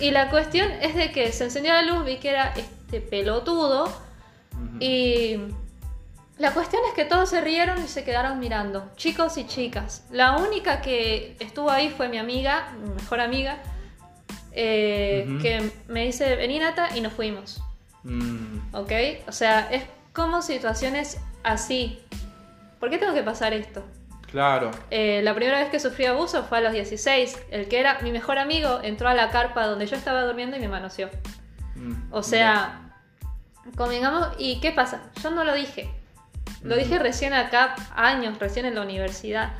Y la cuestión es de que se encendió la luz, vi que era este pelotudo y la cuestión es que todos se rieron y se quedaron mirando, chicos y chicas. La única que estuvo ahí fue mi amiga, mi mejor amiga, eh, que me dice, vení Nata, y nos fuimos. Mm. ¿Ok? O sea, es como situaciones así. ¿Por qué tengo que pasar esto? Claro. Eh, la primera vez que sufrí abuso fue a los 16. El que era mi mejor amigo entró a la carpa donde yo estaba durmiendo y me manoseó. Mm, o sea, convengamos, ¿y qué pasa? Yo no lo dije. Lo dije recién acá, años, recién en la universidad.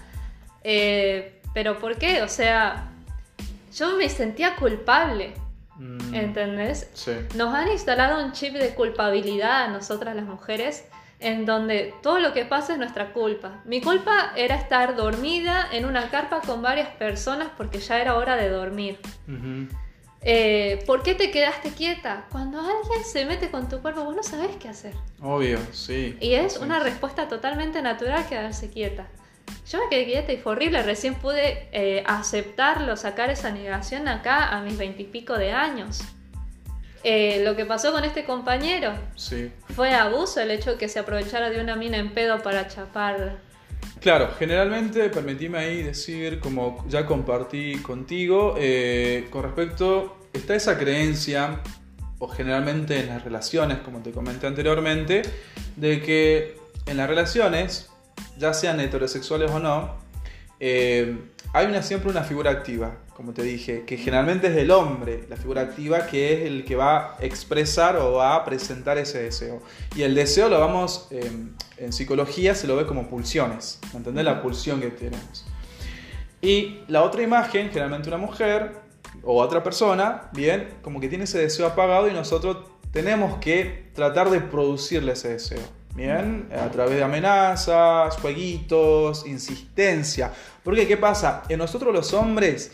Eh, pero ¿por qué? O sea, yo me sentía culpable. Mm. ¿Entendés? Sí. Nos han instalado un chip de culpabilidad a nosotras las mujeres en donde todo lo que pasa es nuestra culpa. Mi culpa era estar dormida en una carpa con varias personas porque ya era hora de dormir. Eh, ¿Por qué te quedaste quieta? Cuando alguien se mete con tu cuerpo, vos no sabés qué hacer. Obvio, sí. Y es una respuesta totalmente natural quedarse quieta. Yo me quedé quieta y fue horrible. Recién pude eh, aceptarlo, sacar esa negación acá a mis veintipico de años. Eh, lo que pasó con este compañero sí. fue abuso el hecho de que se aprovechara de una mina en pedo para chapar Claro, generalmente, permitime ahí decir, como ya compartí contigo, eh, con respecto, está esa creencia, o generalmente en las relaciones, como te comenté anteriormente, de que en las relaciones, ya sean heterosexuales o no, eh, hay una, siempre una figura activa, como te dije, que generalmente es el hombre, la figura activa, que es el que va a expresar o va a presentar ese deseo. Y el deseo lo vamos, en psicología se lo ve como pulsiones, ¿me entendés? La pulsión que tenemos. Y la otra imagen, generalmente una mujer o otra persona, bien, como que tiene ese deseo apagado y nosotros tenemos que tratar de producirle ese deseo. Bien, a través de amenazas, jueguitos, insistencia. Porque, ¿qué pasa? En nosotros los hombres,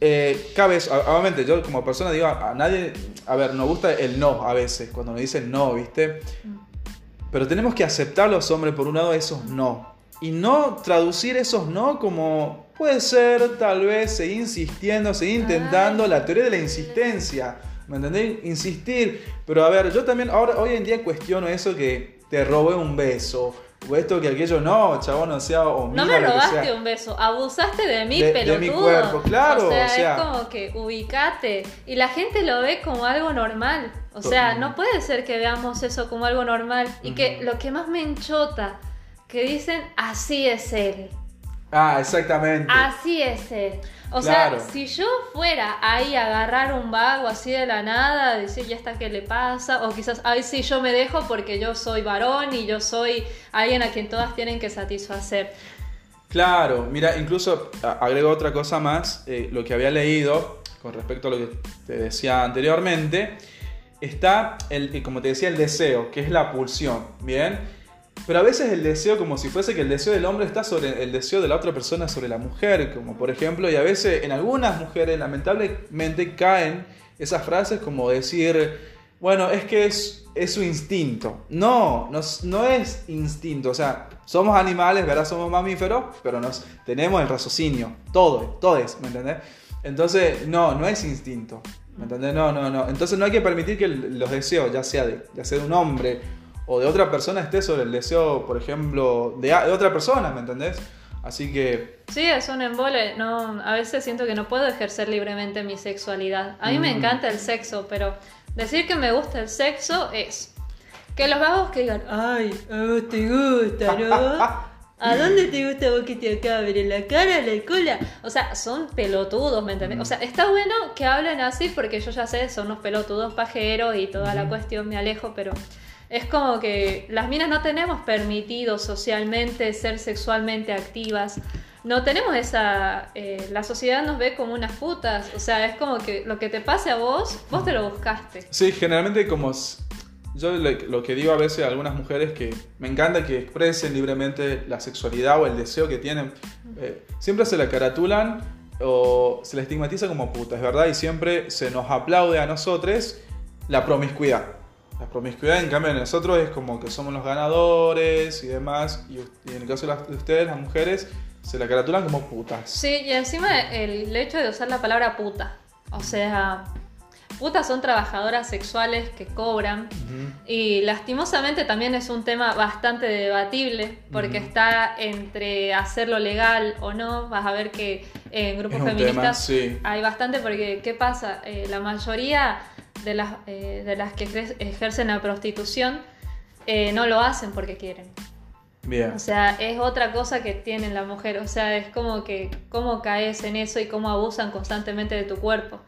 eh, cabe, obviamente, yo como persona digo, a, nadie, a ver, nos gusta el no a veces, cuando nos dicen no, ¿viste? Pero tenemos que aceptar los hombres, por un lado, esos no. Y no traducir esos no como puede ser, tal vez, seguir insistiendo, seguir intentando la teoría de la insistencia. ¿Me entendés? Insistir. Pero a ver, yo también ahora hoy en día cuestiono eso que te robé un beso. O esto que aquello no, chabón, o sea, o No me robaste un beso, abusaste de mí, de, pelotudo. De mi cuerpo, claro. O sea, es como que ubicate. Y la gente lo ve como algo normal. O sea, no puede ser que veamos eso como algo normal. Y que lo que más me enchota, que dicen, así es él. Ah, exactamente. Así es. O sea, si yo fuera ahí a agarrar un vago así de la nada, decir ya está qué le pasa, o quizás ahí sí yo me dejo porque yo soy varón y yo soy alguien a quien todas tienen que satisfacer. Claro, mira, incluso agrego otra cosa más, eh, lo que había leído con respecto a lo que te decía anteriormente, está, el, como te decía, el deseo, que es la pulsión, ¿bien? Pero a veces el deseo, como si fuese que el deseo del hombre está sobre el deseo de la otra persona sobre la mujer, como por ejemplo, y a veces en algunas mujeres lamentablemente caen esas frases como decir, bueno, es que es, es su instinto. No, no, no es instinto, o sea, somos animales, ¿verdad? Somos mamíferos, pero nos, tenemos el raciocinio, todo, todos, ¿me entendés? Entonces, no, no es instinto, ¿me entendés? No, no, no. Entonces no hay que permitir que los deseos, ya sea de, ya sea de un hombre, o de otra persona esté sobre el deseo, por ejemplo, de, otra persona, ¿me entendés? Así que... Sí, es un embole. No, a veces siento que no puedo ejercer libremente mi sexualidad. A mí me mm. encanta el sexo, pero decir que me gusta el sexo es que los vagos que digan, ay, a vos te gusta, ¿no? <laughs> ¿A dónde te gusta vos que te acabe? ¿En la cara, en la cola? O sea, son pelotudos, ¿me entendés? O sea, está bueno que hablen así porque yo ya sé, son unos pelotudos pajeros y toda la cuestión me alejo, pero es como que las minas no tenemos permitido socialmente ser sexualmente activas. no tenemos esa... eh, la sociedad nos ve como unas putas, o sea, es como que lo que te pase a vos, vos te lo buscaste. Sí, generalmente como... Yo lo que digo a veces a algunas mujeres que me encanta que expresen libremente la sexualidad o el deseo que tienen, eh, siempre se la caratulan o se la estigmatiza como puta, es verdad, y siempre se nos aplaude a nosotros la promiscuidad. La promiscuidad, en cambio, de nosotros es como que somos los ganadores y demás, y, en el caso de ustedes, las mujeres, se la caratulan como putas. Sí, y encima el hecho de usar la palabra puta, o sea, putas son trabajadoras sexuales que cobran. Y lastimosamente también es un tema bastante debatible porque está entre hacerlo legal o no. Vas a ver que en grupos tema, feministas sí. hay bastante porque ¿qué pasa? Eh, la mayoría de las, eh, de las que ejer- ejercen la prostitución eh, no lo hacen porque quieren. Bien. O sea, es otra cosa que tiene la mujer. O sea, es como que cómo caes en eso y cómo abusan constantemente de tu cuerpo.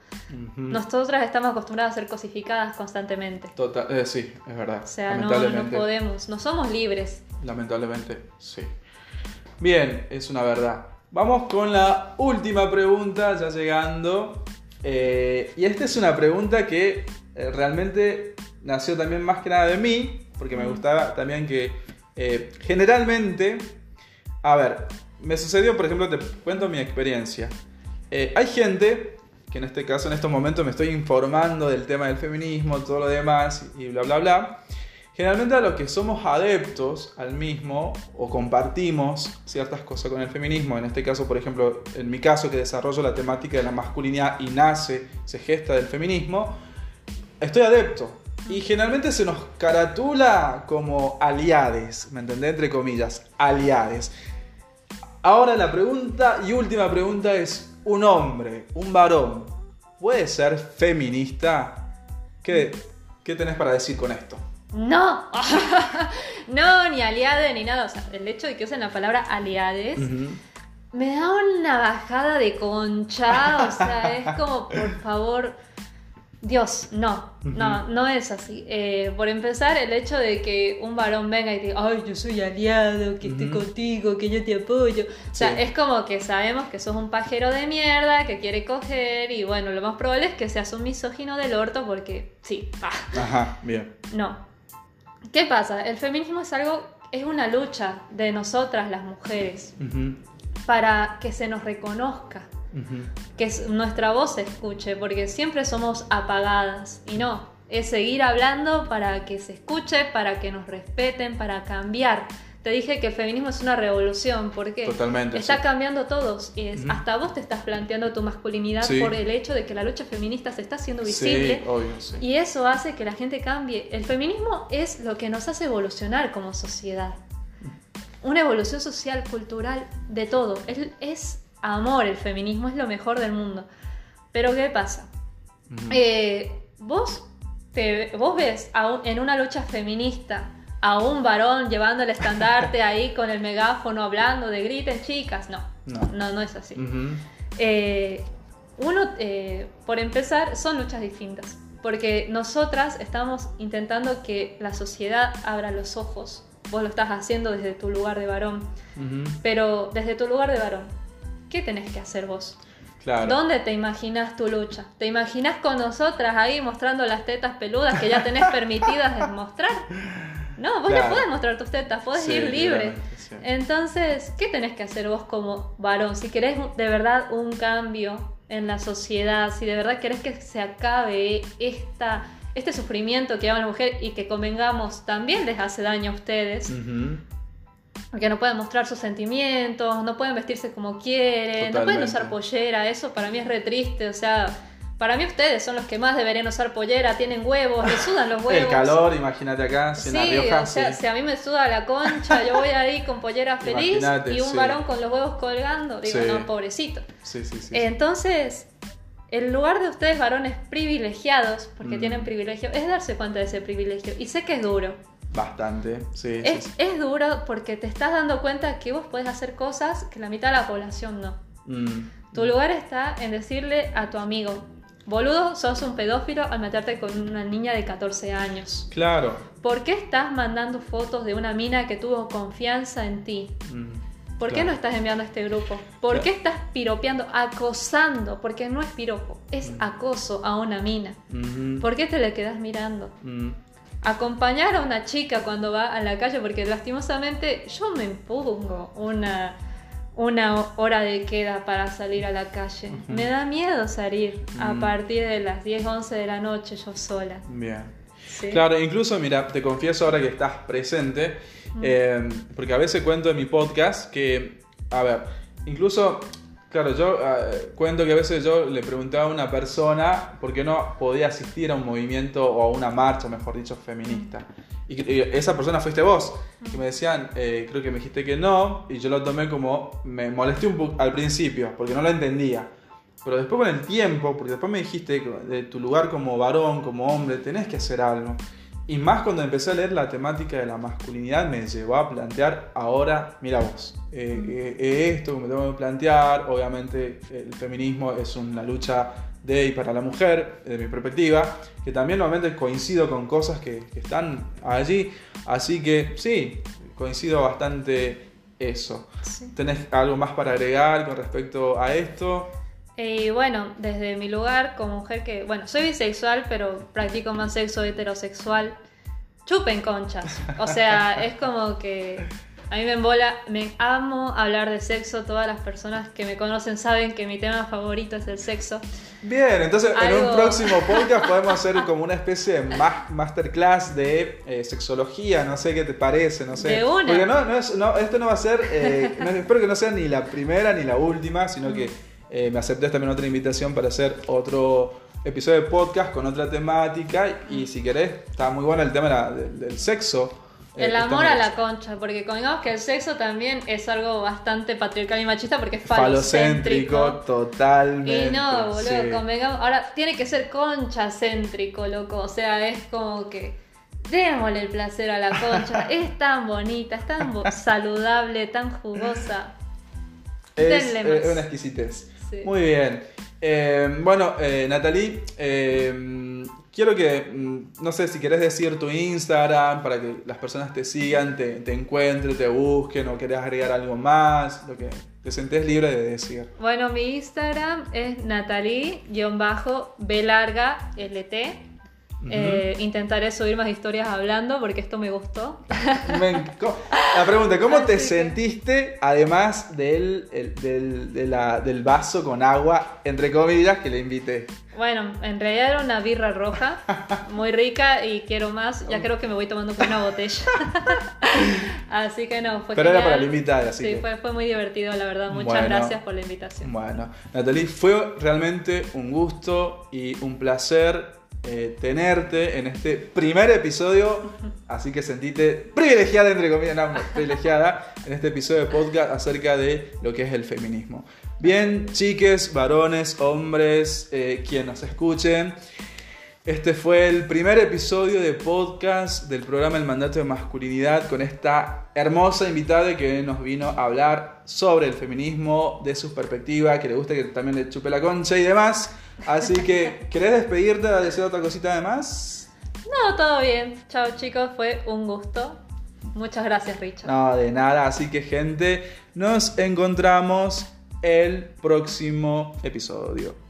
Nosotras estamos acostumbradas a ser cosificadas constantemente. Total, eh, sí, es verdad. O sea, no, no podemos, no somos libres. Lamentablemente, sí. Bien, es una verdad. Vamos con la última pregunta, ya llegando. Eh, y esta es una pregunta que eh, realmente nació también más que nada de mí, porque me gustaba también que eh, generalmente, a ver, me sucedió, por ejemplo, te cuento mi experiencia. Eh, hay gente que en este caso, en estos momentos, me estoy informando del tema del feminismo, todo lo demás y bla, bla, bla. Generalmente a los que somos adeptos al mismo o compartimos ciertas cosas con el feminismo, en este caso, por ejemplo, en mi caso que desarrollo la temática de la masculinidad y nace, se gesta del feminismo, estoy adepto. Y generalmente se nos caratula como aliades, ¿me entendés? Entre comillas, aliades. Ahora la pregunta y última pregunta es, ¿un hombre, un varón, puede ser feminista? ¿Qué, qué tenés para decir con esto? No, <laughs> no, ni aliade ni nada. O sea, el hecho de que usen la palabra aliades me da una bajada de concha. O sea, es como, por favor, Dios, no, no, no es así. Eh, por empezar, el hecho de que un varón venga y diga, ay, yo soy aliado, que estoy Ujú. contigo, que yo te apoyo. O sea, Sí. es como que sabemos que sos un pajero de mierda, que quiere coger, y bueno, lo más probable es que seas un misógino del orto, porque sí. Ajá, bien. No. ¿Qué pasa? El feminismo es algo, es una lucha de nosotras las mujeres para que se nos reconozca, que nuestra voz se escuche, porque siempre somos apagadas y no, es seguir hablando para que se escuche, para que nos respeten, para cambiar. Te dije que el feminismo es una revolución, porque Totalmente, está sí. cambiando todos y es- hasta vos te estás planteando tu masculinidad Sí. por el hecho de que la lucha feminista se está haciendo visible. Sí, obvio, sí. Y eso hace que la gente cambie. El feminismo es lo que nos hace evolucionar como sociedad. Una evolución social, cultural, de todo. Es, es amor el feminismo, es lo mejor del mundo. Pero ¿qué pasa? Eh, vos, te, vos ves a un- en una lucha feminista a un varón llevando el estandarte <laughs> ahí con el megáfono hablando de griten chicas. No, No. no, no es así. Eh, uno, eh, por empezar, son luchas distintas. Porque nosotras estamos intentando que la sociedad abra los ojos. Vos lo estás haciendo desde tu lugar de varón. Pero desde tu lugar de varón, ¿qué tenés que hacer vos? Claro. ¿Dónde te imaginas tu lucha? ¿Te imaginas con nosotras ahí mostrando las tetas peludas que ya tenés <laughs> permitidas de mostrar? No, vos Claro. no podés mostrar tus tetas, podés Sí, ir libre. sí. Entonces, ¿qué tenés que hacer vos como varón? Si querés de verdad un cambio en la sociedad, si de verdad querés que se acabe esta, este sufrimiento que lleva la mujer y que convengamos también les hace daño a ustedes. Porque no pueden mostrar sus sentimientos, no pueden vestirse como quieren, no pueden usar pollera, eso para mí es re triste, o sea, para mí ustedes son los que más deberían usar pollera, tienen huevos, les sudan los huevos. El calor, imagínate acá, si en La Sí, Rioja, o sea, sí. si a mí me suda la concha, yo voy ahí con pollera feliz Imagínate, y un sí. varón con los huevos colgando, digo, Sí. no, pobrecito. Sí, sí, sí. Entonces, el lugar de ustedes varones privilegiados, porque Mm. tienen privilegio, es darse cuenta de ese privilegio. Y sé que es duro. Bastante, sí, Es, sí. es duro porque te estás dando cuenta que vos podés hacer cosas que la mitad de la población no. Mm. Tu lugar está en decirle a tu amigo, boludo, sos un pedófilo al meterte con una niña de 14 años. Claro. ¿Por qué estás mandando fotos de una mina que tuvo confianza en ti? Mm. ¿Por qué no estás enviando a este grupo? ¿Por Claro. qué estás piropeando, acosando? Porque no es piropo, es Mm. acoso a una mina. ¿Por qué te le quedas mirando? Acompañar a una chica cuando va a la calle, porque lastimosamente yo me impongo una, una hora de queda para salir a la calle. Me da miedo salir a Mm. partir de las 10, 11 de la noche yo sola. Bien. ¿sí? Claro, incluso, mira, te confieso ahora que estás presente, eh, porque a veces cuento en mi podcast que, a ver, incluso, claro, yo eh, cuento que a veces yo le preguntaba a una persona por qué no podía asistir a un movimiento o a una marcha, mejor dicho, feminista. Y, y esa persona fuiste vos, que me decían, eh, creo que me dijiste que no, y yo lo tomé como, me molesté un poco al principio, porque no lo entendía. Pero después con el tiempo, porque después me dijiste de tu lugar como varón, como hombre, tenés que hacer algo. Y más cuando empecé a leer la temática de la masculinidad, me llevó a plantear ahora, mira vos, eh, eh, eh, esto que me tengo que plantear, obviamente el feminismo es una lucha de y para la mujer, desde mi perspectiva, que también nuevamente coincido con cosas que, que están allí, así que sí, coincido bastante eso. Sí. ¿Tenés algo más para agregar con respecto a esto? Y bueno, desde mi lugar como mujer que, bueno, soy bisexual, pero practico más sexo heterosexual, chupen conchas. O sea, <laughs> es como que a mí me embola, me amo hablar de sexo, todas las personas que me conocen saben que mi tema favorito es el sexo. Bien, entonces en un próximo <laughs> podcast podemos hacer como una especie de ma- masterclass de eh, sexología, no sé qué te parece, no sé. De una. Porque no, no es- no, esto no va a ser, eh, no- espero que no sea ni la primera ni la última, sino que eh, me aceptes también otra invitación para hacer otro episodio de podcast con otra temática y si querés, está muy bueno el tema de la- del, del sexo. Eh, El amor a la concha, porque convengamos que el sexo también es algo bastante patriarcal y machista porque es Falocéntrico, falocéntrico. totalmente. Y no, boludo, sí. convengamos. Ahora tiene que ser concha céntrico, loco. O sea, es como que. Démosle el placer a la concha. <laughs> es tan bonita, es tan saludable, tan jugosa. Es, Denle eh, más. una exquisitez. Sí. Muy bien. Eh, bueno, eh, Natalie, eh, quiero que, mm, no sé si querés decir tu Instagram para que las personas te sigan, te, te encuentren, te busquen o querés agregar algo más, lo que te sentés libre de decir. Bueno, mi Instagram es natalie-b Eh, intentaré subir más historias hablando porque esto me gustó. <laughs> Me enc- ¿cómo- la pregunta, ¿cómo te que- sentiste además del, el- del, de la- del vaso con agua, entre comillas, que le invité? Bueno, en realidad era una birra roja, <laughs> muy rica y quiero más. Ya creo que me voy tomando con una botella. <laughs> así que no, fue Pero era para la invitada, así Sí, que- fue, fue muy divertido, la verdad. Muchas Bueno. gracias por la invitación. Bueno, Natalie, fue realmente un gusto y un placer eh, tenerte en este primer episodio, así que sentite privilegiada, entre comillas, <laughs> privilegiada en este episodio de podcast acerca de lo que es el feminismo. Bien, chiques, varones, hombres, eh, quien nos escuchen. Este fue el primer episodio de podcast del programa El Mandato de Masculinidad con esta hermosa invitada que nos vino a hablar sobre el feminismo, de su perspectiva, que le gusta que también le chupe la concha y demás. Así que, ¿querés despedirte, decir otra cosita además? No, todo bien. Chao chicos, fue un gusto. Muchas gracias, Richard. No, de nada. Así que, gente, nos encontramos el próximo episodio.